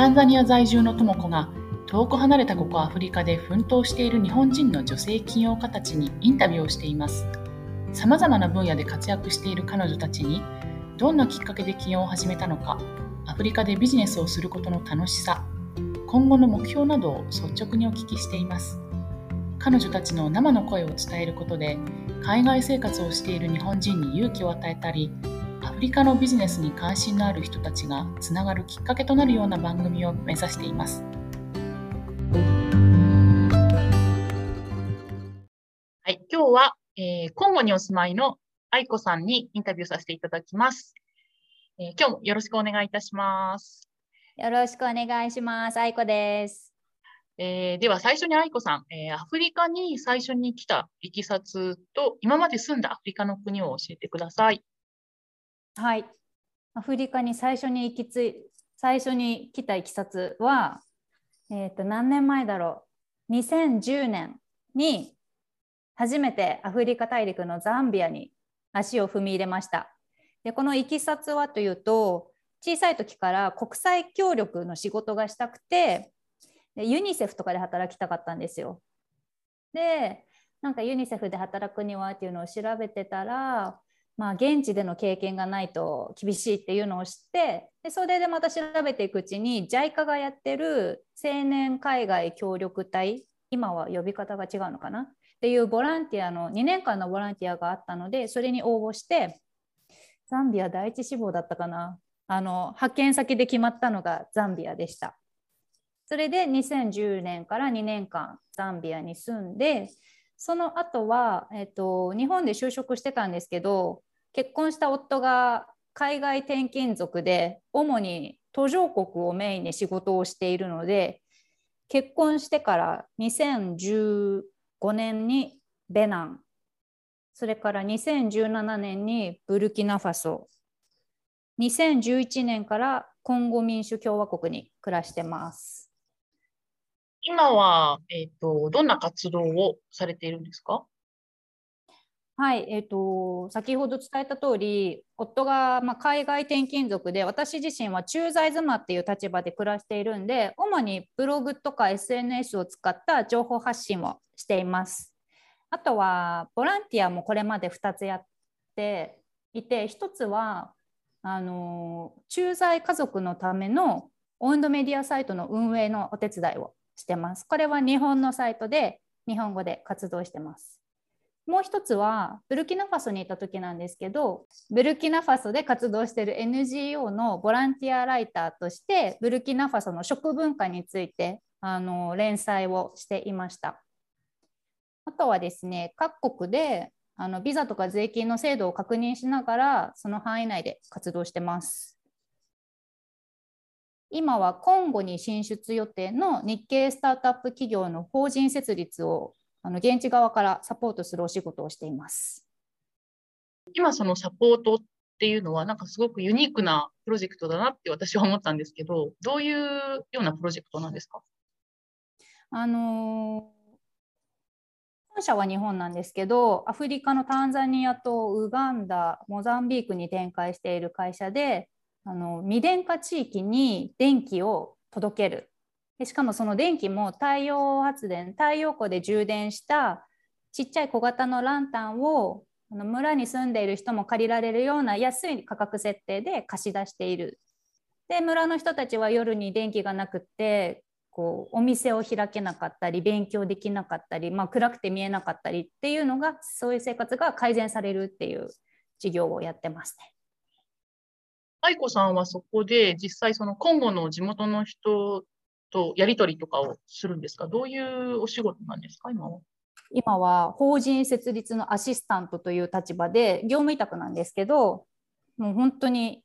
タンザニア在住の智子が遠く離れたここアフリカで奮闘している日本人の女性起業家たちにインタビューをしています。さまざまな分野で活躍している彼女たちにどんなきっかけで起業を始めたのかアフリカでビジネスをすることの楽しさ今後の目標などを率直にお聞きしています。彼女たちの生の声を伝えることで海外生活をしている日本人に勇気を与えたりリカのビジネスに関心のある人たちがつながるきっかけとなるような番組を目指しています。はい、今日は、えー、コンゴにお住まいの愛子さんにインタビューさせていただきます。えー、今日もよろしくお願いいたします。よろしくお願いします。愛子です。えー、では最初に愛子さん、えー、アフリカに最初に来たいきさつと今まで住んだアフリカの国を教えてください。はい。アフリカに最初に行きつい最初に来たいきさつは、えー、と何年前だろう？2010年に初めてアフリカ大陸のザンビアに足を踏み入れました。でこのいきさつはというと小さい時から国際協力の仕事がしたくてユニセフとかで働きたかったんですよ。でなんかユニセフで働くにはっていうのを調べてたらまあ、現地での経験がないと厳しいっていうのを知ってでそれでまた調べていくうちに JICA がやってる青年海外協力隊今は呼び方が違うのかな？っていうボランティアの2年間のボランティアがあったのでそれに応募してザンビア第一志望だったかな？あの派遣先で決まったのがザンビアでした。それで2010年から2年間ザンビアに住んでその後は、えっと、日本で就職してたんですけど結婚した夫が海外転勤族で主に途上国をメインに仕事をしているので結婚してから2015年にベナンそれから2017年にブルキナファソ2011年からコンゴ民主共和国に暮らしてます。今は、えーとどんな活動をされているんですか？はい、えーと、先ほど伝えた通り夫が、まあ、海外転勤族で私自身は駐在妻っていう立場で暮らしているんで主にブログとか SNS を使った情報発信をしています。あとはボランティアもこれまで2つやっていて1つはあの駐在家族のためのオウンドメディアサイトの運営のお手伝いをしてます。これは日本のサイトで日本語で活動してます。もう一つはブルキナファソにいた時なんですけどブルキナファソで活動している NGO のボランティアライターとしてブルキナファソの食文化についてあの連載をしていました。あとはですね各国であのビザとか税金の制度を確認しながらその範囲内で活動してます。今はコンゴに進出予定の日系スタートアップ企業の法人設立をあの現地側からサポートするお仕事をしています。今そのサポートっていうのはなんかすごくユニークなプロジェクトだなって私は思ったんですけど、どういうようなプロジェクトなんですか？あの本社は日本なんですけど、アフリカのタンザニアとウガンダ、モザンビークに展開している会社で、あの未電化地域に電気を届けるでしかもその電気も太陽発電太陽光で充電したちっちゃい小型のランタンをあの村に住んでいる人も借りられるような安い価格設定で貸し出している。で村の人たちは夜に電気がなくってこうお店を開けなかったり勉強できなかったり、まあ、暗くて見えなかったりっていうのがそういう生活が改善されるっていう事業をやってますね。愛子さんはそこで実際その今後の地元の人とやり取りとかをするんですか？どういうお仕事なんですか？今は。今は法人設立のアシスタントという立場で業務委託なんですけどもう本当に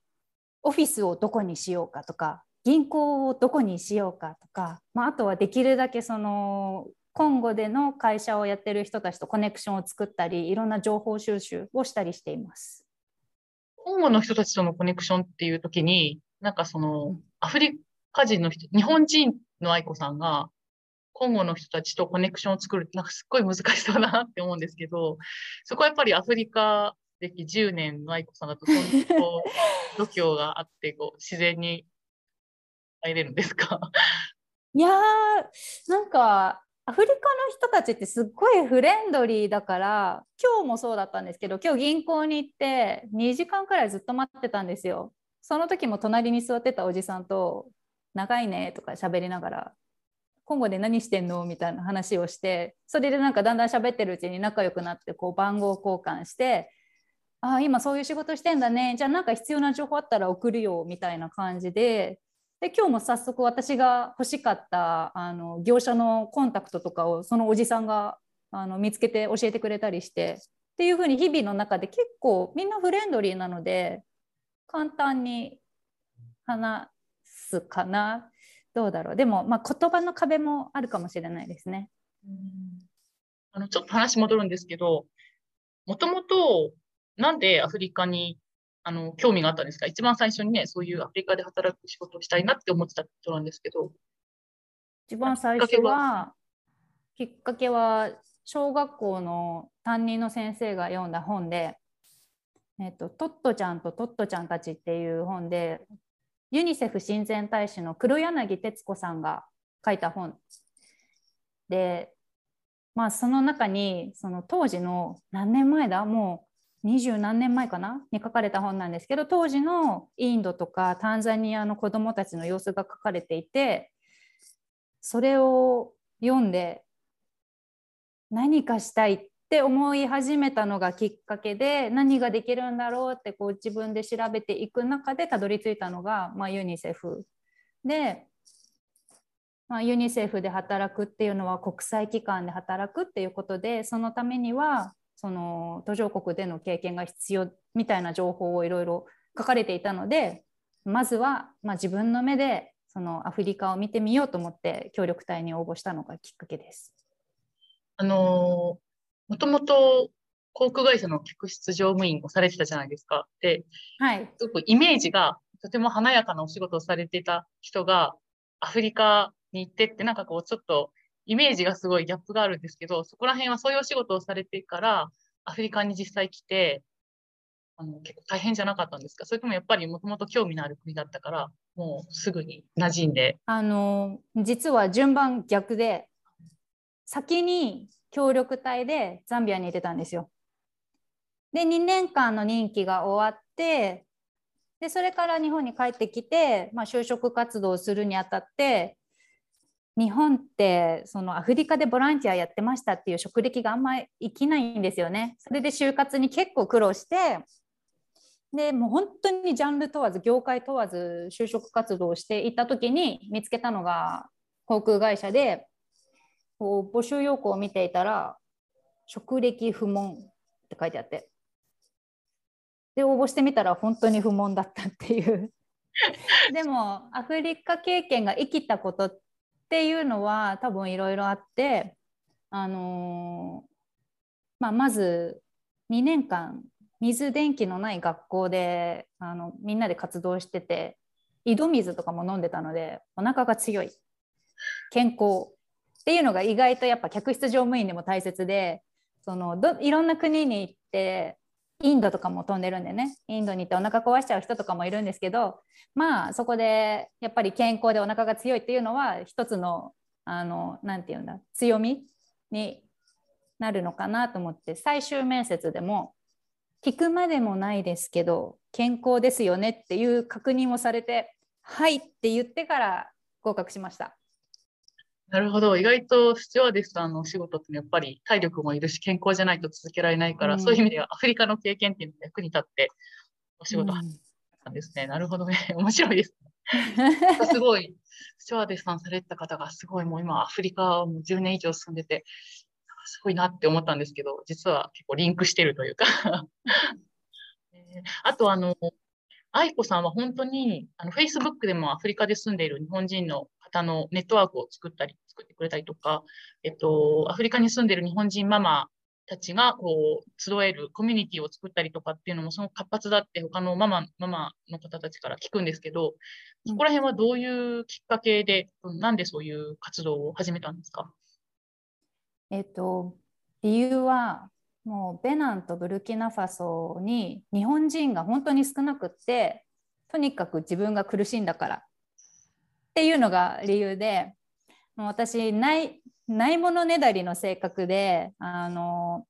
オフィスをどこにしようかとか銀行をどこにしようかとか、まあ、あとはできるだけその今後での会社をやってる人たちとコネクションを作ったりいろんな情報収集をしたりしています。今後の人たちとのコネクションっていう時になんかそのアフリカ人の人、日本人の愛子さんが、今後の人たちとコネクションを作るってなんかすっごい難しそうだなって思うんですけど、そこはやっぱりアフリカ歴10年の愛子さんだと、そういう度胸があってこう、自然にえれるんですか？いやーなんかアフリカの人たちってすっごいフレンドリーだから今日もそうだったんですけど今日銀行に行って2時間くらいずっと待ってたんですよ。その時も隣に座ってたおじさんと「長いね」とか喋りながら「今後で何してんの?」みたいな話をしてそれでなんかだんだん喋ってるうちに仲良くなってこう番号交換して「あ今そういう仕事してんだねじゃあなんか必要な情報あったら送るよ」みたいな感じでで今日も早速私が欲しかったあの業者のコンタクトとかをそのおじさんがあの見つけて教えてくれたりしてっていうふうに日々の中で結構みんなフレンドリーなので簡単に話すかな？どうだろう？でも、まあ、言葉の壁もあるかもしれないですね。あのちょっと話戻るんですけどもともとなんでアフリカにあの、興味があったんですか？一番最初にね、そういうアフリカで働く仕事をしたいなって思ってたことなんですけど。一番最初は、きっかけは、小学校の担任の先生が読んだ本で、えっと、トットちゃんとトットちゃんたちっていう本で、ユニセフ親善大使の黒柳徹子さんが書いた本で、まあ、その中にその当時の何年前だもう二十何年前かなに書かれた本なんですけど当時のインドとかタンザニアの子どもたちの様子が書かれていてそれを読んで何かしたいっって思い始めたのがきっかけで何ができるんだろうってこう自分で調べていく中でたどり着いたのが、まあ、ユニセフで、まあ、ユニセフで働くっていうのは国際機関で働くっていうことでそのためにはその途上国での経験が必要みたいな情報をいろいろ書かれていたのでまずは、まあ、自分の目でそのアフリカを見てみようと思って協力隊に応募したのがきっかけです。あのもともと航空会社の客室乗務員をされてたじゃないですか。で、はい、すごくイメージがとても華やかなお仕事をされていた人がアフリカに行ってってなんかこうちょっとイメージがすごいギャップがあるんですけど、そこら辺はそういうお仕事をされてから、アフリカに実際来て、あの結構大変じゃなかったんですかそれともやっぱりもともと興味のある国だったから、もうすぐに馴染んで。あの、実は順番逆で、先に協力隊でザンビアにいてたんですよ。で、2年間の任期が終わって、でそれから日本に帰ってきて、まあ、就職活動をするにあたって日本ってそのアフリカでボランティアやってましたっていう職歴があんまり生きないんですよね。それで就活に結構苦労してでもう本当にジャンル問わず業界問わず就職活動をしていた時に見つけたのが航空会社でこう募集要項を見ていたら職歴不問って書いてあって。で応募してみたら本当に不問だったっていう。でもアフリカ経験が生きたことっっていうのは多分いろいろあって、あのー、まあ、まず2年間水電気のない学校であのみんなで活動してて井戸水とかも飲んでたのでお腹が強い。健康っていうのが意外とやっぱ客室乗務員でも大切でそのどいろんな国に行ってインドとかも飛んでるんでねインドに行ってお腹壊しちゃう人とかもいるんですけどまあそこでやっぱり健康でお腹が強いっていうのは一つの何て言うんだ強みになるのかなと思って最終面接でも聞くまでもないですけど健康ですよねっていう確認をされてはいって言ってから合格しました。なるほど。意外とスチュワーデスさんのお仕事ってやっぱり体力もいるし健康じゃないと続けられないから、うん、そういう意味ではアフリカの経験っていうのが役に立ってお仕事なんですね。うん、なるほどね。面白いです、すごい、スチュワーデスさんされてた方がすごいもう今アフリカも10年以上住んでて、すごいなって思ったんですけど、実は結構リンクしてるというか あとあの、愛子さんは本当にあの Facebook でもアフリカで住んでいる日本人の方のネットワークを作ったり、作ってくれたりとか、えっと、アフリカに住んでる日本人ママたちがこう集えるコミュニティを作ったりとかっていうのもその活発だって他のママママの方たちから聞くんですけど、そこら辺はどういうきっかけで、なんでそういう活動を始めたんですか？えっと、理由はもうベナンとブルキナファソに日本人が本当に少なくってとにかく自分が苦しいんだから。っていうのが理由でもう私ないないものねだりの性格であの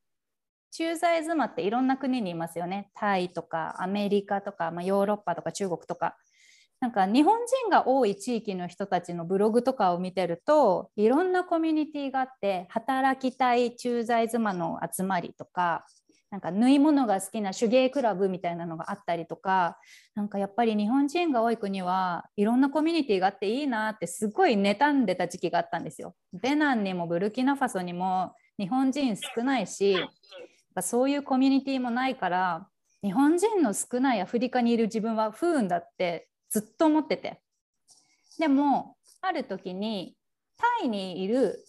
駐在妻っていろんな国にいますよね。タイとかアメリカとか、まあ、ヨーロッパとか中国とか。なんか日本人が多い地域の人たちのブログとかを見てるといろんなコミュニティがあって働きたい駐在妻の集まりとかなんか縫い物が好きな手芸クラブみたいなのがあったりとかなんかやっぱり日本人が多い国はいろんなコミュニティがあっていいなってすごい妬んでた時期があったんですよ。ベナンにもブルキナファソにも日本人少ないしそういうコミュニティもないから日本人の少ないアフリカにいる自分は不運だってずっと思っててでもある時にタイにいる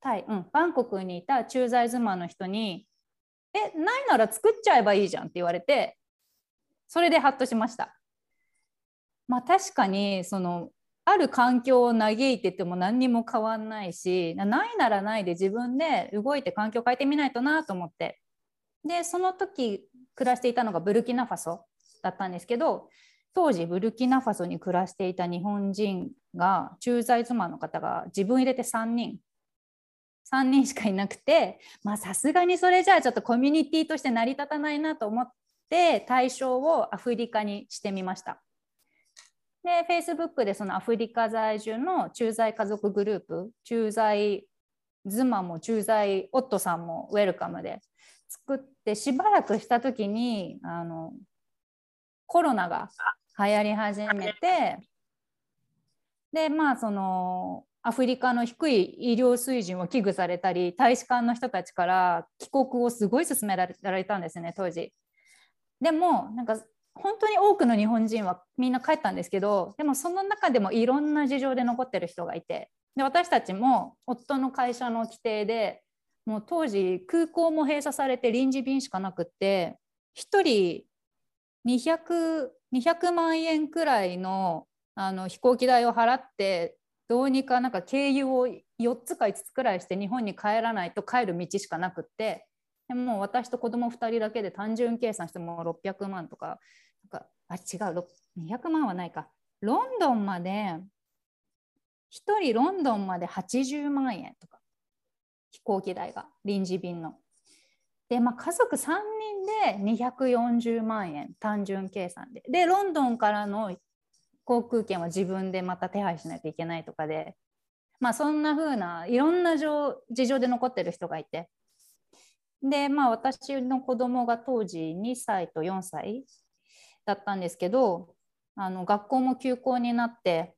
タイ、うん、バンコクにいた駐在妻の人に「えないなら作っちゃえばいいじゃん」って言われてそれでハッとしました。まあ確かにそのある環境を嘆いてても何にも変わんないしないならないで自分で動いて環境変えてみないとなと思ってでその時暮らしていたのがブルキナファソだったんですけど当時ブルキナファソに暮らしていた日本人が駐在妻の方が自分入れて3人3人しかいなくてまあさすがにそれじゃあちょっとコミュニティとして成り立たないなと思って対象をアフリカにしてみました。で Facebook でそのアフリカ在住の駐在家族グループ駐在妻も駐在夫さんもウェルカムで作ってしばらくした時にあのコロナが行り始めてでまあそのアフリカの低い医療水準を危惧されたり大使館の人たちから帰国をすごい勧められたんですね当時。でもなんか本当に多くの日本人はみんな帰ったんですけどでもその中でもいろんな事情で残ってる人がいてで私たちも夫の会社の規定でもう当時空港も閉鎖されて臨時便しかなくって1人 200, 200万円くらいのあの飛行機代を払ってどうにかなんか経由を4つか5つくらいして日本に帰らないと帰る道しかなくってでも私と子供2人だけで単純計算しても600万とかなんかあ違う200万はないかロンドンまで1人ロンドンまで80万円とか飛行機代が臨時便の。で、まあ、家族3人で240万円単純計算で。でロンドンからの航空券は自分でまた手配しないといけないとかで、まあ、そんな風ないろんな事情で残ってる人がいてでまあ私の子供が当時2歳と4歳だったんですけどあの学校も休校になって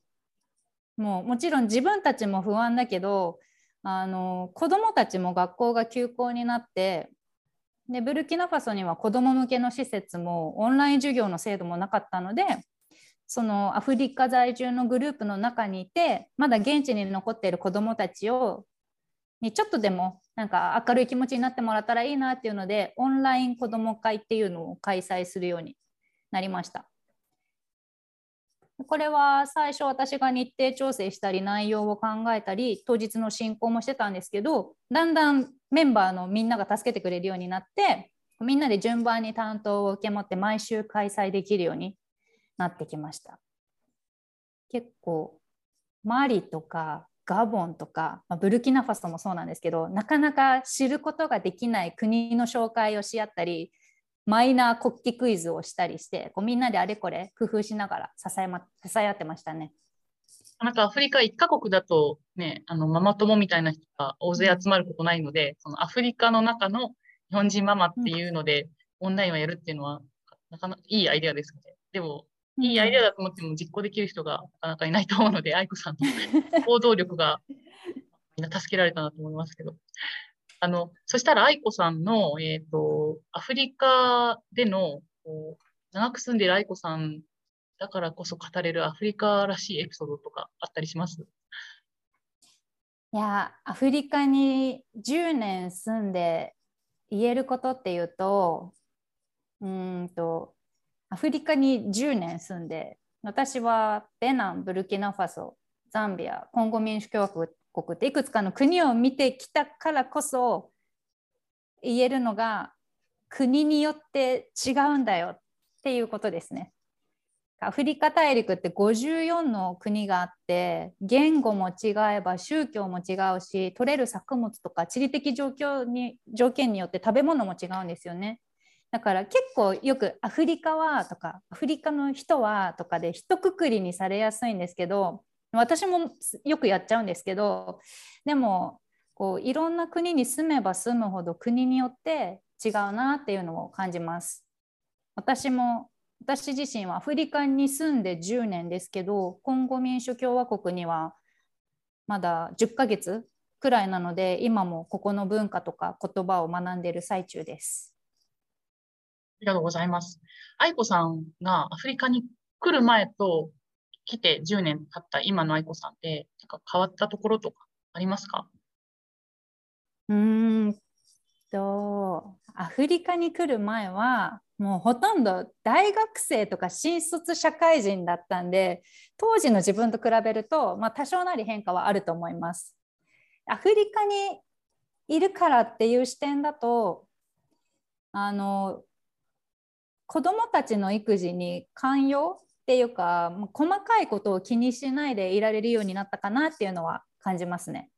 もうもちろん自分たちも不安だけどあの子どもたちも学校が休校になってでブルキナファソには子ども向けの施設もオンライン授業の制度もなかったのでそのアフリカ在住のグループの中にいてまだ現地に残っている子どもたちをにちょっとでもなんか明るい気持ちになってもらったらいいなっていうのでオンライン子ども会っていうのを開催するようになりました。これは最初私が日程調整したり内容を考えたり当日の進行もしてたんですけどだんだんメンバーのみんなが助けてくれるようになってみんなで順番に担当を受け持って毎週開催できるようになってきました。結構マリとかガボンとか、まあ、ブルキナファソもそうなんですけどなかなか知ることができない国の紹介をし合ったりマイナー国旗クイズをしたりしてこうみんなであれこれ工夫しながら支え,、ま、支え合ってましたね。なんかアフリカ1カ国だとね、あのママ友みたいな人が大勢集まることないので、そのアフリカの中の日本人ママっていうので、オンラインをやるっていうのは、なかなかいいアイデアですね。でも、いいアイデアだと思っても実行できる人がなかなかいないと思うので、愛子さんの行動力が みんな助けられたなと思いますけど。あの、そしたら愛子さんの、え、ー、と、アフリカでの、長く住んでいる愛子さんだからこそ語れるアフリカらしいエピソードとかあったりします？いや、アフリカに10年住んで言えることっていうと、うんと、アフリカに10年住んで、私はベナン、ブルキナファソ、ザンビア、コンゴ民主共和国っていくつかの国を見てきたからこそ言えるのが国によって違うんだよっていうことですね。アフリカ大陸って54の国があって言語も違えば宗教も違うし取れる作物とか地理的状況に条件によって食べ物も違うんですよね。だから結構よくアフリカはとかアフリカの人はとかで一括りにされやすいんですけど私もよくやっちゃうんですけどでもこういろんな国に住めば住むほど国によって違うなっていうのを感じます。私も私自身はアフリカに住んで10年ですけどコンゴ民主共和国にはまだ10ヶ月くらいなので今もここの文化とか言葉を学んでいる最中です。ありがとうございます。愛子さんがアフリカに来る前と来て10年経った今の愛子さんでなんか変わったところとかありますか？うんとアフリカに来る前はもうほとんど大学生とか新卒社会人だったんで当時の自分と比べると、まあ、多少なり変化はあると思います。アフリカにいるからっていう視点だとあの子どもたちの育児に寛容っていうか細かいことを気にしないでいられるようになったかなっていうのは感じますね。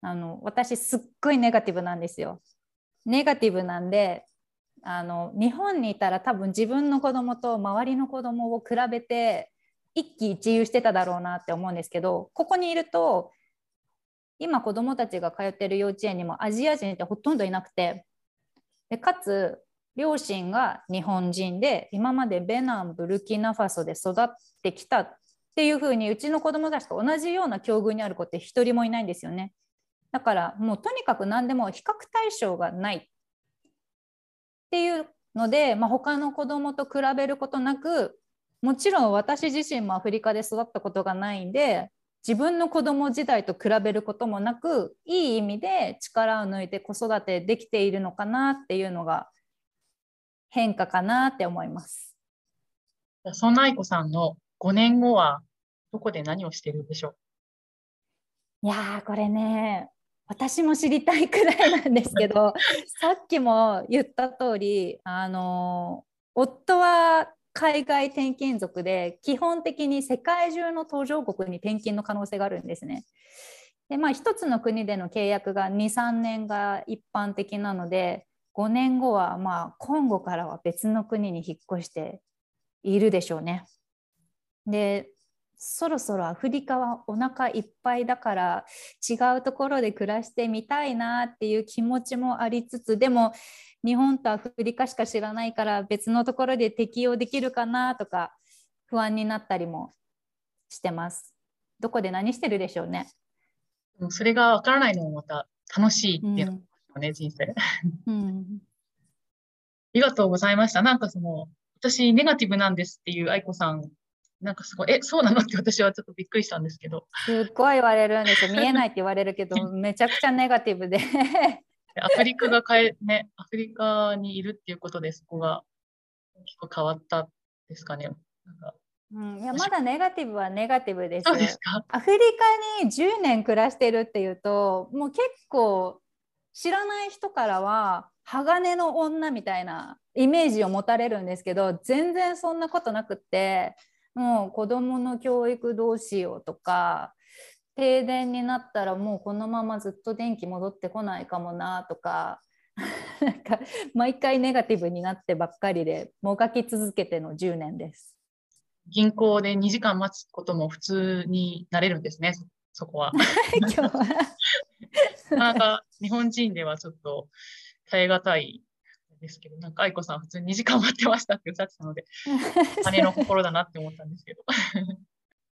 あの私すっごいネガティブなんですよ。ネガティブなんであの日本にいたら多分自分の子供と周りの子供を比べて一喜一憂してただろうなって思うんですけどここにいると今子供たちが通ってる幼稚園にもアジア人ってほとんどいなくてでかつ両親が日本人で今までベナンブルキナファソで育ってきたっていうふうにうちの子供たちと同じような境遇にある子って一人もいないんですよね。だからもうとにかく何でも比較対象がないっていうので、まあ、他の子どもと比べることなくもちろん私自身もアフリカで育ったことがないんで自分の子供時代と比べることもなくいい意味で力を抜いて子育てできているのかなっていうのが変化かなって思います。そんな愛子さんの5年後はどこで何をしてるんでしょう？いやこれね私も知りたいくらいなんですけど さっきも言った通りあの夫は海外転勤族で基本的に世界中の途上国に転勤の可能性があるんですね。でまあ一つの国での契約が23年が一般的なので5年後はまあ今後からは別の国に引っ越しているでしょうね。でそろそろアフリカはお腹いっぱいだから違うところで暮らしてみたいなっていう気持ちもありつつでも日本とアフリカしか知らないから別のところで適用できるかなとか不安になったりもしてます。どこで何してるでしょうね。それがわからないのもまた楽しいっていうのね、うん、人生。うん、ありがとうございました。なんかその私ネガティブなんですっていう愛子さんなんかすごい、え、そうなのって私はちょっとびっくりしたんですけど。すっごい言われるんですよ。見えないって言われるけど、めちゃくちゃネガティブで。アフリカが変え、ね、アフリカにいるっていうことで、そこが大きく変わったですかね。なんかうん、いやまだネガティブはネガティブです。そうですか？アフリカに10年暮らしてるっていうともう結構知らない人からは鋼の女みたいなイメージを持たれるんですけど全然そんなことなくってもう子どもの教育どうしようとか停電になったらもうこのままずっと電気戻ってこないかもなとか なんか毎回ネガティブになってばっかりでもがき続けての10年です。銀行で2時間待つことも普通になれるんですね、そこは。今日はなかなか日本人ではちょっと耐え難いですけど、なんか愛子さん普通に2時間待ってましたっておっしゃってたので、姉の心だなって思ったんですけど。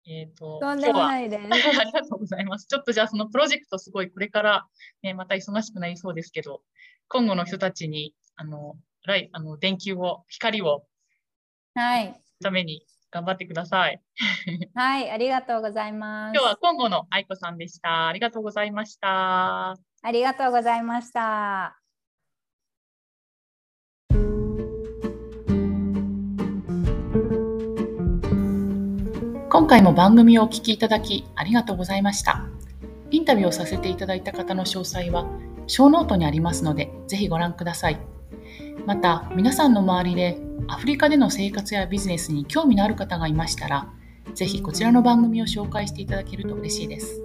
えっと、とんでもないです。ありがとうございます。ちょっとじゃあそのプロジェクトすごいこれから、ね、また忙しくなりそうですけど、今後の人たちに、あの、あの電球を、光を、はい。ために頑張ってください。はい、ありがとうございます。今日は今後の愛子さんでした。ありがとうございました。ありがとうございました。今回も番組をお聞きいただきありがとうございました。インタビューをさせていただいた方の詳細は、ショーノートにありますので、ぜひご覧ください。また、皆さんの周りでアフリカでの生活やビジネスに興味のある方がいましたら、ぜひこちらの番組を紹介していただけると嬉しいです。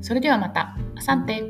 それではまた、 Asante